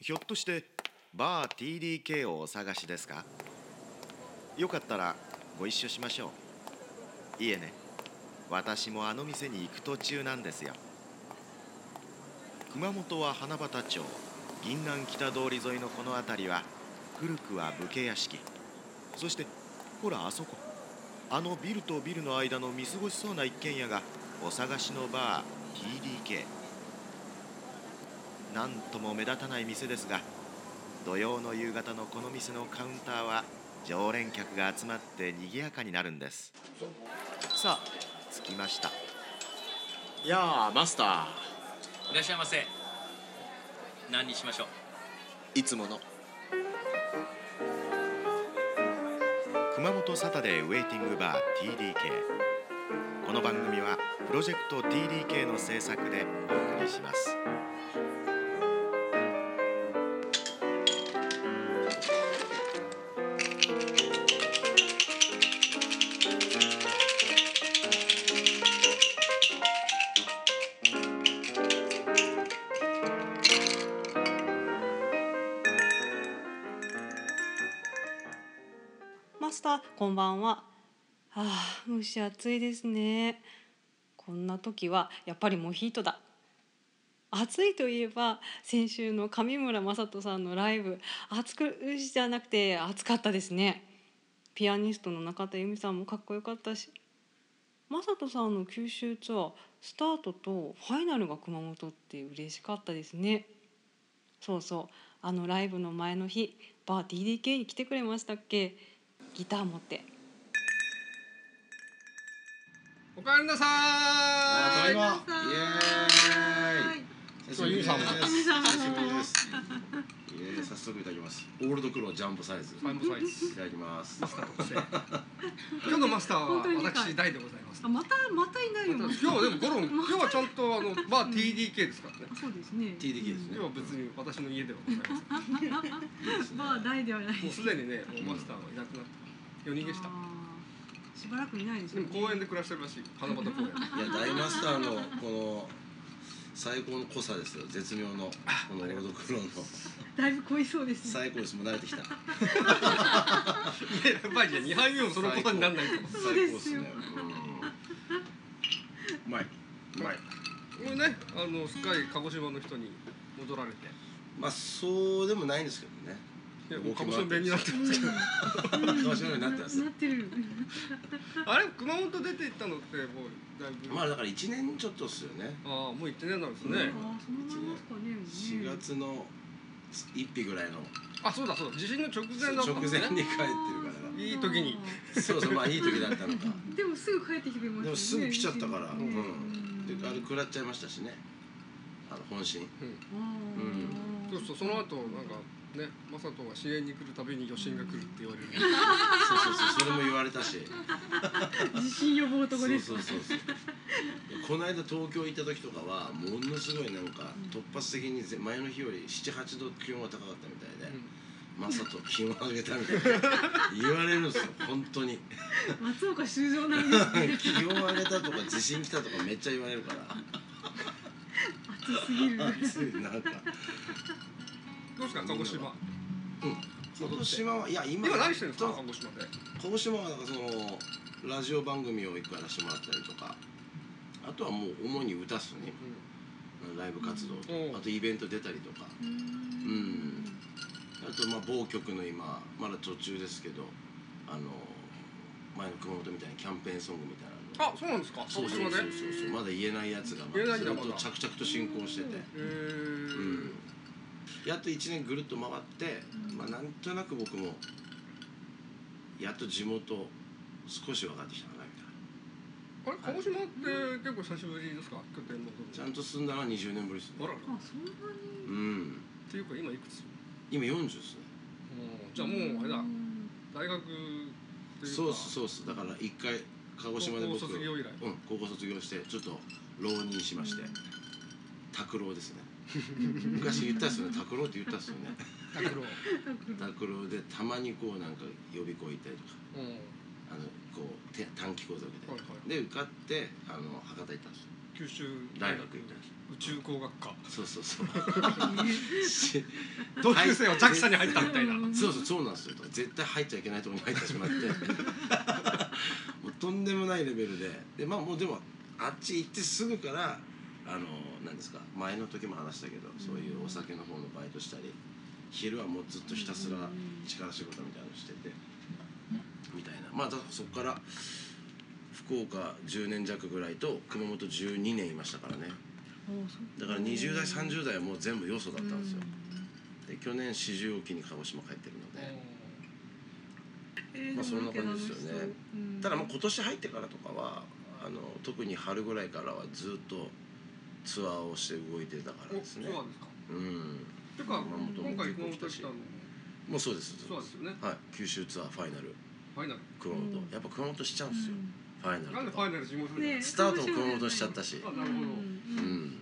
ひょっとしてバー TDK をお探しですか？よかったらご一緒しましょう。いえね。私もあの店に行く途中なんですよ。熊本は花畑町。銀南北通り沿いのこの辺りは古くは武家屋敷。そしてほらあそこ。あのビルとビルの間の見過ごしそうな一軒家がお探しのバー TDK なんとも目立たない店ですが土曜の夕方のこの店のカウンターは常連客が集まって賑やかになるんです。さあ着きました。いやーマスタいらっしゃいませ。何にしましょう？ーいつもの。熊本サタデーウェイティングバー TDK この番組はプロジェクト TDK の制作でお送りしますこんばんは。ああ蒸し暑いですね。こんな時はやっぱりモヒートだ。暑いといえば先週の上村雅人さんのライブ暑くじゃなくて暑かったですね。ピアニストの中田由美さんもかっこよかったし。雅人さんの九州ツアースタートとファイナルが熊本って嬉しかったですね。そうそう。あのライブの前の日バー TDK に来てくれましたっけ。ギター持って。おかえりなさーい。イエーイ。そうゆうさんも。久しぶりですイエーイ早速いただきますオールドクロージャンボサイズファイブサイズ。いただきますマスター特製。今日のマスターは私大でございます。あまたまたいないよ。今日はでも。ゴロン、今日はちゃんとあのバー TDK ですからね。そうですね。TDK ですね今日は別に私の家ではございません。まあ大ではない。も。うすでにね、も。うマスターはいなくなった。夜逃げした。しばらくいないですでよね。も公園で暮らしてるらしい。花畑公園。いや大マスターのこの最高の濃さですよ絶妙のこのオールドクローのだいぶ濃いそうですね。最高ですもう慣れてきたいややばいじゃん。二杯目もそのことにならないと。こそうですよ最高っねうまいうまいれね、あのすっかり鹿児島の人に戻られて。まあそうでもないんですけどねいやもう鹿児島弁になってますけど。鹿児島になってますなってる。あれ熊本出て行ったのってもうだいぶ。まあだから1年ちょっとっすよね。ああもう行ってねなんですね。うん。ああそのままですかね。4月の1日ぐらいの。あそうだそうだ。地震の直前だった直んですね。前に帰ってるから。いい時に。そうそうまあいい時だったのか。でもすぐ帰ってきてましたね。でもすぐ来ちゃったから、ううん。ん、であれ食らっちゃいましたしね。あの本心。あー。そうそうその後なんかね雅人が支援に来るたびに余震が来るって言われる。そうそうそうそれも言われたし。地震予防とそうこです。そうそうそうこの間東京行った時とかはものすごいなんか突発的にぜ前の日より78度気温が高かったみたいで「まさと気温上げた」みたいな。言われるんですよ本当に。松岡修造なんですね。気温上げたとか地震来たとかめっちゃ言われるから。暑すぎる。暑いなんかどうですか鹿児島。鹿児島はいや今今何してるんですか？鹿児島で。鹿児島はなんかそのラジオ番組を一個やらせてもらったりとか。あとはもう主に歌っすね。ライブ活動とうん。あとイベント出たりとか。うん。あとまあ某局の今まだ途中ですけどあの前の熊本みたいなキャンペーンソングみたいなの。あそうなんですか？鹿児島で？そうそうそうそうまだ言えないやつがま言えなだずっと着々と進行してて、へえうんやっと1年ぐるっと回って、まあ、なんとなく僕もやっと地元少し分かってきたかなみたいな。あれ鹿児島って結構久しぶりですか？拠点のちゃんと住んだのは20年ぶりですね。あら。らっあそんなに？うん。ていうか今いくつ？今40ですね。うんじゃあもうあれだ。大学っていうか。そうっすそうっす。だから一回鹿児島で僕高校卒業以来。うん高校卒業してちょっと浪人しまして。拓郎ですね昔言ったっすよね拓郎って言ったっすよね。拓郎。拓郎でたまにこうなんか予備校行ったりとか。うん。あのこうて短期講座受けたはいはい。で受かってあの博多行ったんです。よ九州大学行ったんです宇宙工学科。そうそうそう。し同級生は JAXA に入ったみたいな、そうそうそうなんですよ。絶対入っちゃいけないところに入ってしまって。もうとんでもないレベルで。でまあもうでもあっち行ってすぐからあの何ですか前の時も話したけどそういうお酒の方のバイトしたり昼はもうずっとひたすら力仕事みたいなのしててみたいな。まあだからそこから福岡10年弱ぐらいと熊本12年いましたからね。だから20代30代はもう全部要素だったんですよ。で去年四十を機に鹿児島帰ってるので、まあそんな感じですよね。ただもう今年入ってからとかはあの特に春ぐらいからはずっとツアーをして動いてたからおですね。そうなんですか。うん。てか熊本も今回熊本来たの。ももうそうです。そうですよね。はい。九州ツアーファイナル。ファイナル。熊本、やっぱ熊本しちゃうんですよ、ファイナなんでファイナル地元で、ねスタートも熊本しちゃったし。あなるほど、うん、うん、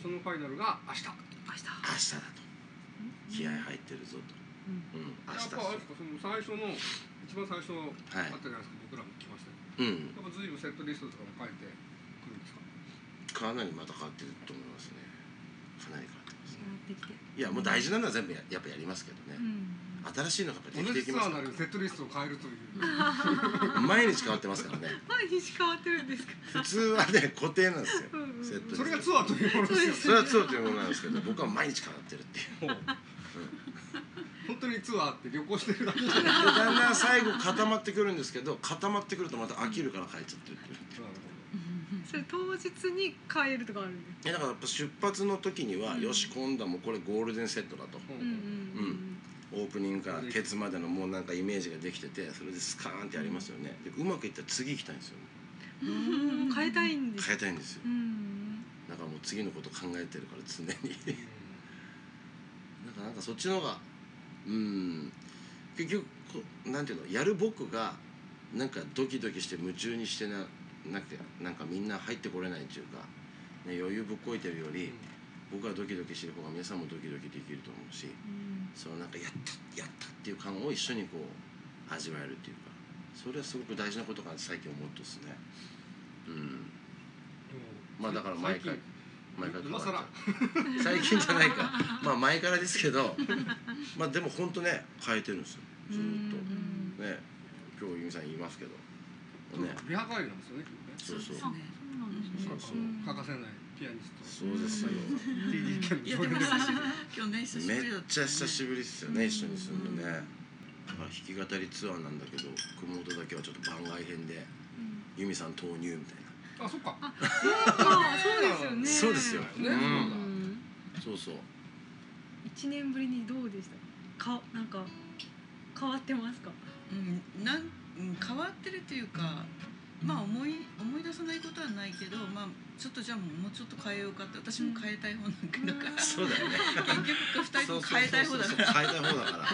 そのファイナルが明日。明日。だと。気合入ってるぞと、うん、明日やっぱあれですかその最初の一番最初あったじゃないですか、僕らも来ましたようん。やっぱ随分セットリストとかも変えてくるんですか？かなりまた変わってると思いますね。かなり変わってますね。できて。いやもう大事なのは全部ややっぱやりますけどね、新しいのがやっぱ同できていきますかじツアーなのにセットリストを変えるという。ら 毎日変わってますからね。毎日変わってるんですか？普通はね固定なんですよ。うんセットそれがツアーというものですよそれはツアーというものなんですけど僕は毎日変わってるっていう。本当にツアーって旅行してるだけじゃない。でだんだん最後固まってくるんですけど固まってくるとまた飽きるから変えちゃってるっていうそれ当日に変えるとかあるんですいやだからやっぱ出発の時には、よし今度はもうこれゴールデンセットだと、ほううん。うん。オープニングからケツまでのもうなんかイメージができててそれでスカーンってやりますよね。でうまくいったら次行きたいんですよ。ねうん。うん。変えたいんです。変えたいんですよ。うん。だからもう次のこと考えてるから常に。なんかなんかそっちの方がうん。結局なんていうのやる僕がなんかドキドキして夢中にしてななくてなんかみんな入ってこれないっていうか、ね、余裕ぶっこいてるより僕がドキドキしてる方が皆さんもドキドキできると思うしそのなんかやったやったっていう感を一緒にこう味わえるっていうかそれはすごく大事なことかなって最近思うとですね。うん。まあだから毎回毎回変わっちゃう最近じゃないか。まあ前からですけどまあでも本当ね変えてるんですよ。ずーっと。ね今日由美さん言いますけどね。リハ帰りなん。ですよねそうそう。そうなんですね。そうそう。欠かせないピアニスト。そうですよ。いやでも久しぶり今日ね久しぶりだめっちゃ久しぶりですよね一緒に住んでね。だから弾き語りツアーなんだけど熊本だけはちょっと番外編で由美さん投入みたいあそっか。あそうですよ。ねそうですよね。うん。なそうそう。一年ぶりにどうでした？かなんか変わってますか？うんなんうん変わってるというかまあ思い思い出さないことはないけどまあちょっとじゃあもうちょっと変えようかって私も変えたい方なんだから、結 そうだよね。局二人とも変えたい方だから。変えたい方だから。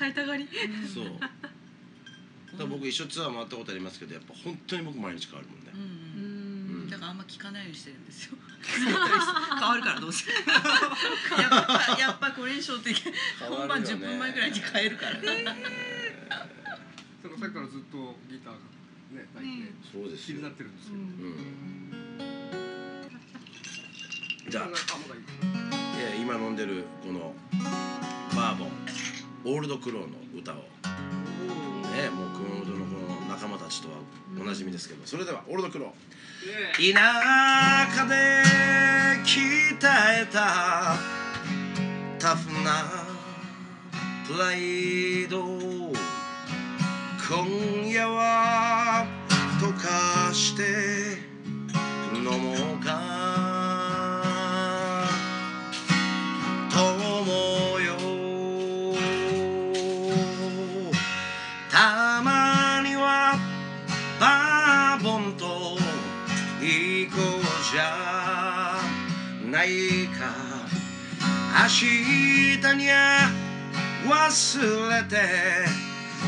変えたがり？そう。だ僕一緒ツアー回ったことありますけどやっぱ本当に僕毎日変わるもんね。ううん。ん。だからあんま聞かないようにしてるんですよ変わるからどうせ。やっぱやっぱこれにしようって本番10分前ぐらいに変えるから。ねそのさっきからずっとギターがね泣いてそうですよ。気になってるんですけど。うん。じゃあ。今飲んでるこのバーボンオールドクローの歌をねもう熊本のこの仲間たちとはおなじみですけどそれではオールドクロー。ね田舎で鍛えたタフなプライド。今夜は溶かして明日にゃ忘れて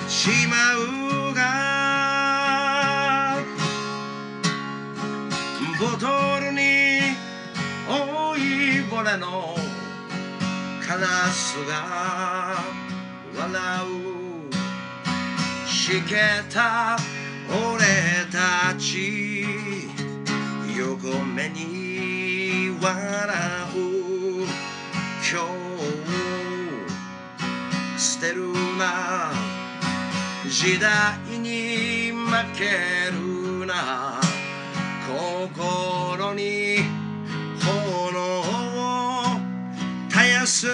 しまうが。ボトルに老いぼれのカラスが笑う。しけた俺たち。横目に笑う今日捨てるな。時代に負けるな。心に炎を絶やす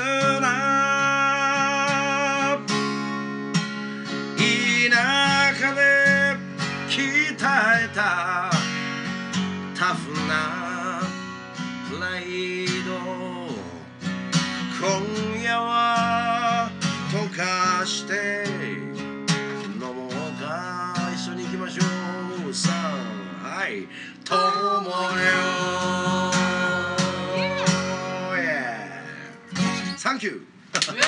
サンキューいいですね。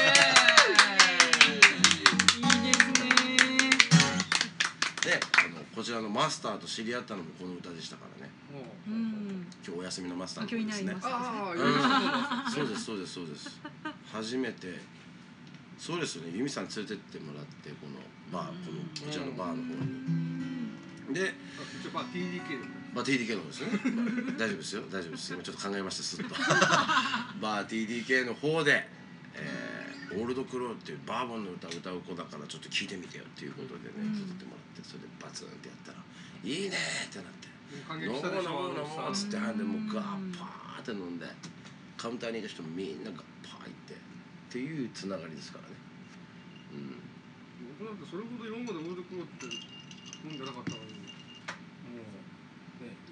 であのこちらのマスターと知り合ったのもこの歌でしたからね。うん。今日お休みのマスターあ今日いないですね。ああ、そうですそうですそうです。初めてそうですよね。由美さん連れてってもらってこのバーこのこちらのバーの方に。であ一応まあ TDK のバー TDK の方ですね、大丈夫ですよ。大丈夫です。今ちょっと考えましたすっと。バー TDK の方で、えーオールドクローっていうバーボンの歌を歌う子だからちょっと聞いてみてよっていうことでねうん。連れてってもらってそれでバツンってやったら「いいね」ってなって。感飲もう飲もう飲もうっつってでもうガーパーって飲んでカウンターにいた人もみんなガッパー行ってっていうつながりですからね。うん。僕なんてそれほど今までオールドクローって飲んでなかったのにもうね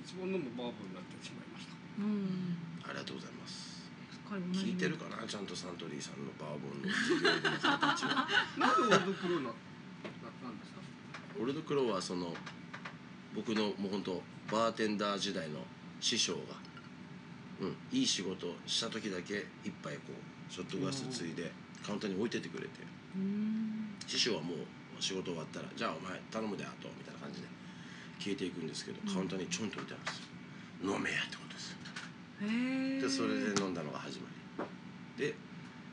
一番飲むバーボンになってしまいました。うん。ありがとうございます。聞いてるかな？ちゃんとサントリーさんのバーボンの事業部の方たちは。なんでオールドクローなななんですか？オルドクローはその僕のもう本当バーテンダー時代の師匠が、うん、いい仕事した時だけ一杯こうショットグラスついでカウンターに置いてってくれて。うん。師匠はもう仕事終わったら「じゃあお前頼むであと」みたいな感じで消えていくんですけど、カウンターにちょんと置いてあるんです。よ飲めやってことです。でそれで飲んだのが始まり。で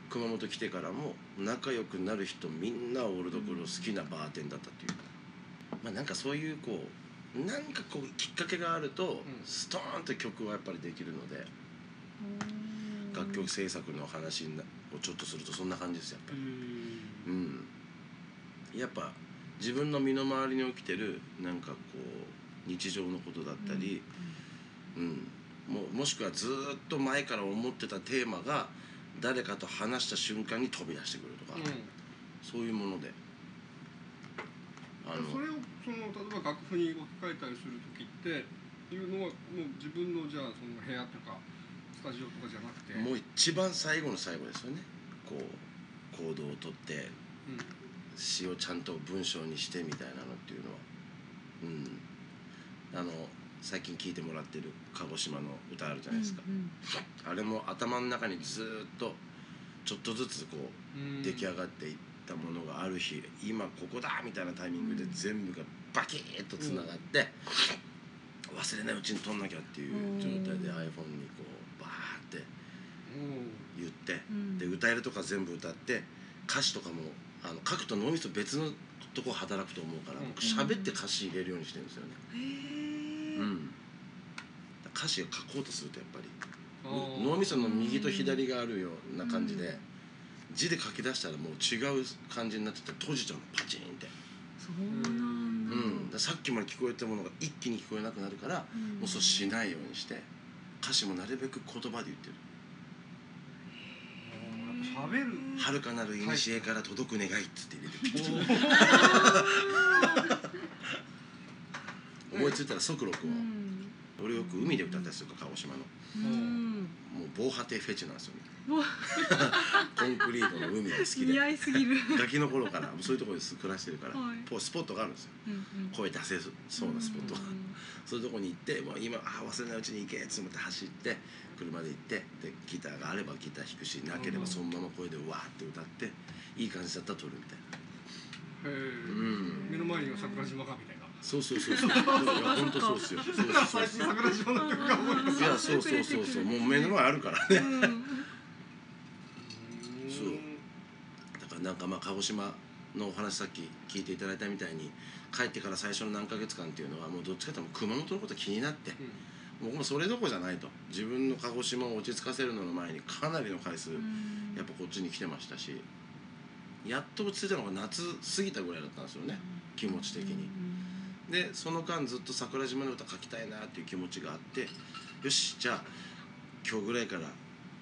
熊本来てからも仲良くなる人みんなオールドクロー好きなバーテンだったっていう。まあなんかそういうこうなんかこうきっかけがあると、うん。ストーンと曲はやっぱりできるので、楽曲制作の話をちょっとするとそんな感じですよやっぱり。うん、やっぱ自分の身の回りに起きてるなんかこう日常のことだったり、うん。ももしくはずーっと前から思ってたテーマが誰かと話した瞬間に飛び出してくるとか、そういうもので。あの。それをその例えば楽譜に置き換えたりする時っていうのはもう自分のじゃあその部屋とかスタジオとかじゃなくて？もう一番最後の最後ですよね。こう行動をとってうん。詩をちゃんと文章にしてみたいなのっていうのは。うんあの最近聴いてもらってる鹿児島の歌あるじゃないですか、うんあれも頭の中にずーっとちょっとずつこううん。出来上がっていったものがある日今ここだみたいなタイミングで全部がバキッとつながって、忘れないうちに撮んなきゃっていう状態で iPhone にこうバーって言ってうん。で歌えるとか全部歌って歌詞とかもあの書くと脳みそ別のとこ働くと思うから僕喋って歌詞入れるようにしてるんですよね。うん歌詞を書こうとするとやっぱり脳みその右と左があるような感じで字で書き出したらもう違う感じになってて閉じちゃうのパチンって、そうなんだ。うん、さっきまで聞こえたものが一気に聞こえなくなるから、うん。もうそうしないようにして歌詞もなるべく言葉で言ってる。喋る「遥かなる古から届く願い」っつって入れてピッお 思いついたら即録音、うん。俺よく海で歌ったりするから鹿児島の。うん。もう防波堤フェチなんですよ。コンクリートの海が好きで。似合いすぎる。ガキの頃からもうそういうところで暮らしてるから、はい。こうスポットがあるんですよ。うんうん。声出せそうなスポット。が、うんそういうとこに行ってもう今あ忘れないうちに行けっつって走って車で行ってでギターがあればギター弾くしなければそのまま声でわーって歌っていい感じだったら撮るみたいな。へえうん。目の前には桜島がみたいなそうそうそうそう。いや本当そうですよ。いいやそうそうそうそう。もう目の前あるからね。うんそう。だからなんかまあ鹿児島のお話さっき聞いていただいたみたいに帰ってから最初の何ヶ月間っていうのはもうどっちかというと熊本のこと気になって僕もそれどころじゃないと。自分の鹿児島を落ち着かせるのの前にかなりの回数やっぱこっちに来てましたしやっと落ち着いたのが夏過ぎたぐらいだったんですよね。気持ち的に。でその間ずっと桜島の歌書きたいなっていう気持ちがあってよしじゃあ今日ぐらいから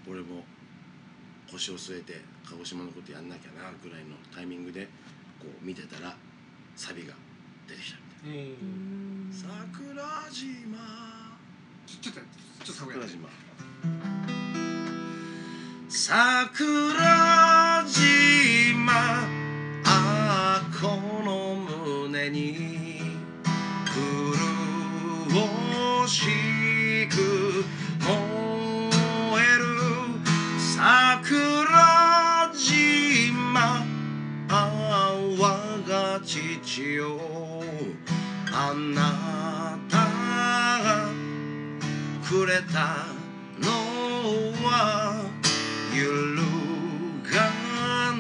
俺も腰を据えて鹿児島のことやんなきゃなぐらいのタイミングでこう見てたらサビが出てきたみたいうんな「桜島。ちょっとちょっと桜島」桜島。ああこの胸になたがくれたのは揺るが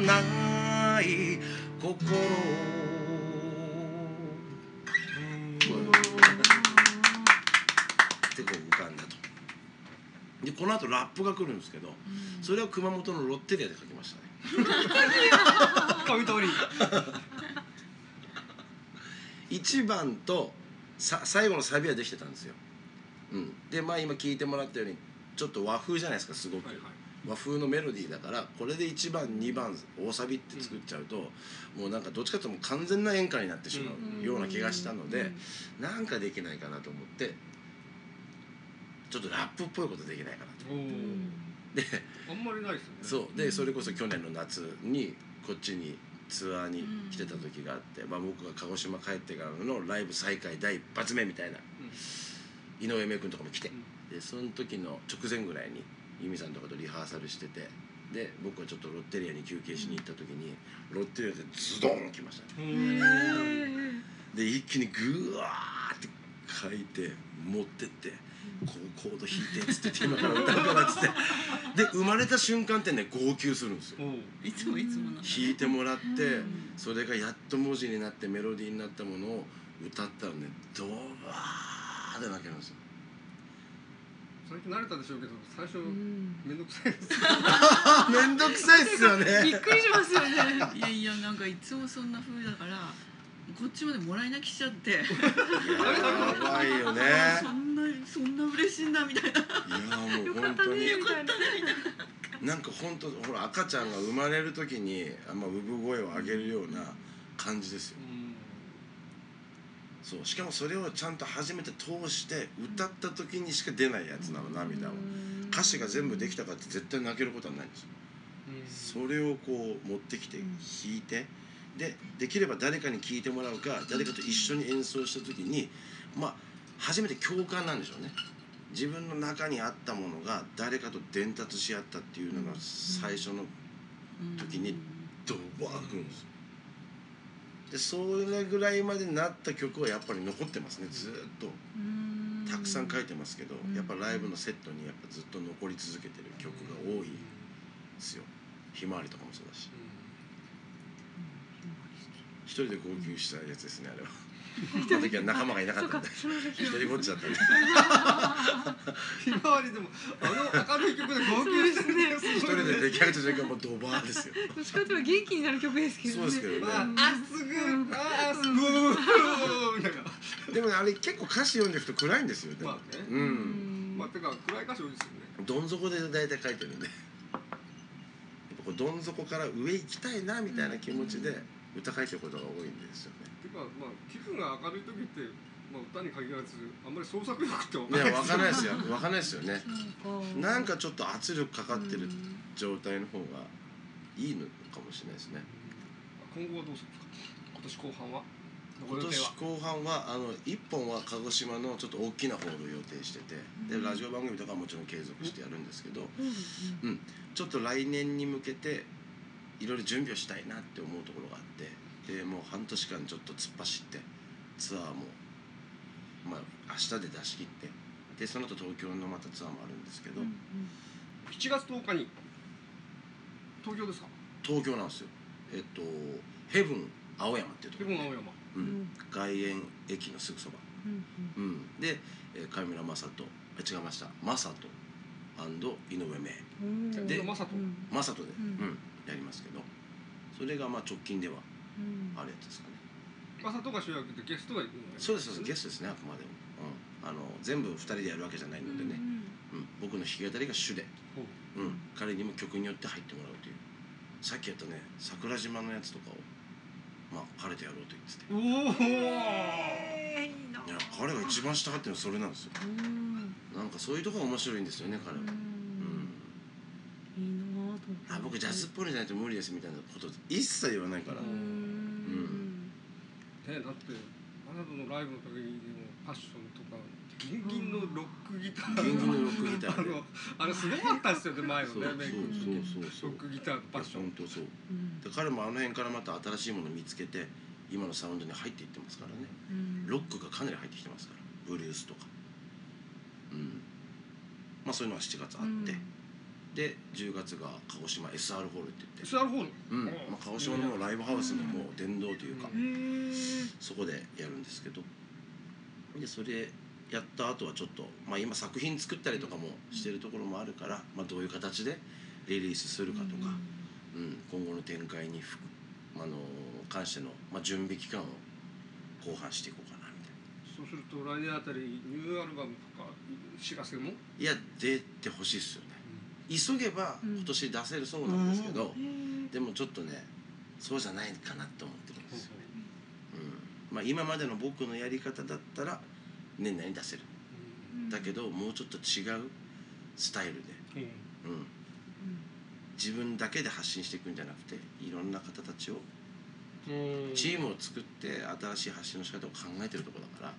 ない心ってこう浮かんだとでこの後ラップが来るんですけどそれを熊本のロッテリアで書きましたね1番とさ最後のサビはできてたんですよ、うん、でまあ今聞いてもらったようにちょっと和風じゃないですかすごく、はいはい。和風のメロディーだからこれで1番2番大サビって作っちゃうと、もうなんかどっちかというと完全な演歌になってしまうような気がしたので、なんかできないかなと思ってちょっとラップっぽいことできないかなと。おおであんまりないですよね。そう。でそれこそ去年の夏にこっちにツアーに来てた時があって、まあ、僕が鹿児島帰ってからのライブ再開第一発目みたいな。井上芽君とかも来て、でその時の直前ぐらいに由美さんとかとリハーサルしてて。で僕はちょっとロッテリアに休憩しに行った時にロッテリアでズドン来ましたね。うんで一気にグワーって書いて持ってってこうコード弾いてっつって今から歌うからっつって。で生まれた瞬間ってね号泣するんですよ。いつもいつもの弾いてもらってそれがやっと文字になってメロディーになったものを歌ったらねドワーって泣けるんですよ。最近慣れたでしょうけど最初うん。めんどくさいです。めんどくさいっすよね。びっくりしますよね。いやいやなんかいつもそんな風だからこっちまでもらい泣きしちゃって。いややばいよね。そんなそんな嬉しいんだみたいな。いやもう本当に。よかったねみたいななんか本当ほら赤ちゃんが生まれる時にあんま産声を上げるような感じですよ。そうしかもそれをちゃんと初めて通して歌った時にしか出ないやつなの涙は歌詞が全部できたかって絶対泣けることはないんですよ。それをこう持ってきて弾いてでできれば誰かに聴いてもらうか誰かと一緒に演奏した時にまあ初めて共感なんでしょうね。自分の中にあったものが誰かと伝達し合ったっていうのが最初の時にドバーくるんです。よでそれぐらいまでなった曲はやっぱり残ってますね。ずーっと。たくさん書いてますけどやっぱライブのセットにやっぱずっと残り続けてる曲が多いですよ。ひまわりとかもそうだし一人で号泣したやつですねあれは。その時は仲間がいなかったんで。一人ぼっちだったんで。ひまわりでもあの明るい曲で号泣してるね一人で出来上がった瞬間もうドバーですよ。どっちかというと元気になる曲ですけどね。そうですけどね。まあ、あすぐあすぐでもねあれ結構歌詞読んでいくと暗いんですよでも。まあね。うん。まあてか暗い歌詞多いですよね。どん底で大体書いてるんで。やっぱこうどん底から上行きたいなみたいな気持ちで歌書いてることが多いんですよね。てかまあ気分が明るい時ってまあ歌に限らずあんまり創作力って分ねかんない分かんないですよ。分かんないですよね。なんかちょっと圧力かかってる状態の方がいいのかもしれないですね。今後はどうするんですか？今年後半は？今年後半はあの1本は鹿児島のちょっと大きなホールを予定しててでラジオ番組とかはもちろん継続してやるんですけどうん、ちょっと来年に向けていろいろ準備をしたいなって思うところがあってでもう半年間ちょっと突っ走ってツアーもまあ明日で出し切ってでその後東京のまたツアーもあるんですけど、7月10日に東京ですか？東京なんですよ。えっとヘブン青山っていうところ、でも青山。うん、外苑駅のすぐそば、うん、でえー上村正人、違いました。マサト井上芽うん。でマサトうん。マサトで、ううんんやりますけどそれがまあ直近ではうん。あるやつですかね。マサトが主役でゲストがいるのね。そうですそうです。ゲストですねあくまでも、うん、あの全部2人でやるわけじゃないのでね、うん僕の弾き語りが主で、ほう。うん、彼にも曲によって入ってもらうという。さっきやったね桜島のやつとかをまあ彼とやろうと言ってて。おおえーいいな。いや彼が一番したがってるのはそれなんですよ。うん。なんかそういうところが面白いんですよね彼は、ううんんいいなぁと思ってあ僕ジャズっぽいのじゃないと無理ですみたいなこと一切言わないから、うん。ねだってマサトのライブの時にもパッションとかギンギンのロックギターギンギンのロックギターで。あのあれすごかったですよね前のそうねメイクの時そうそうそう。ロックギターとパッション。本当そう。うん。で彼もあの辺からまた新しいものを見つけて今のサウンドに入っていってますからね。うん。ロックがかなり入ってきてますからブルースとか。うん。まあそういうのは7月あって、で10月が鹿児島 SR ホールって言って、SR ホール？うん。まあ、鹿児島のライブハウスのもう殿堂というか、そこでやるんですけど。でそれやった後はちょっと、まあ、今作品作ったりとかもしてるところもあるから、まあ、どういう形でリリースするかとか、うん、今後の展開にふあの関しての、まあ、準備期間を後半していこうかなみたいそうすると来年あたりニューアルバムとか知らせも？ないや出てほしいですよ。ね急げばうん。今年出せるそうなんですけど、でもちょっとねそうじゃないかなって思ってるんですよ、うん。まあ、今までの僕のやり方だったら年内に出せる。だけどもうちょっと違うスタイルで、うんうん、自分だけで発信していくんじゃなくていろんな方たちをチームを作って新しい発信の仕方を考えてるところだから、ま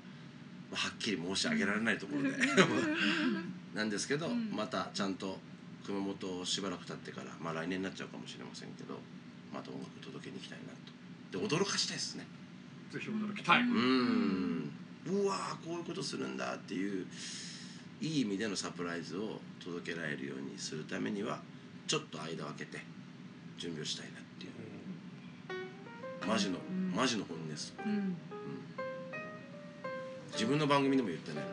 あ、はっきり申し上げられないところで。なんですけど、うん。またちゃんと熊本をしばらく経ってから、まあ、来年になっちゃうかもしれませんけどまた音楽届けに行きたいなと。で驚かしたいですね。ぜひ驚きたい、うーん。うわーこういうことするんだっていういい意味でのサプライズを届けられるようにするためにはちょっと間を空けて準備をしたいなっていう。マジの、うん。マジの本音です。うん。自分の番組でも言ってない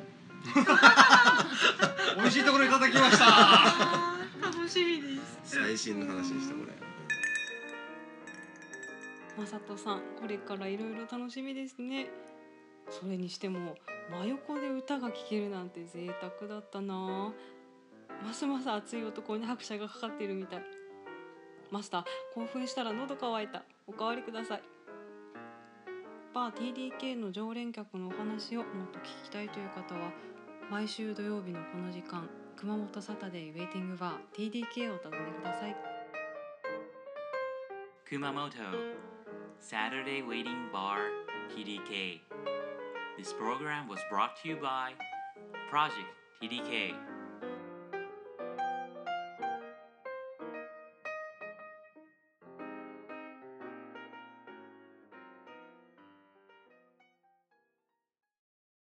美味しいところいただきました楽しみです。最新の話でしたこれまさとさんこれからいろいろ楽しみですね。それにしても真横で歌が聴けるなんて贅沢だったな。ますます熱い男に拍車がかかってるみたい。マスター興奮したら喉乾いた。おかわりください。バー TDK の常連客のお話をもっと聞きたいという方は毎週土曜日のこの時間熊本サタデーウェイティングバー TDK をお尋ねください熊本 Saturday Waiting Bar TDK This program was brought to you by Project TDK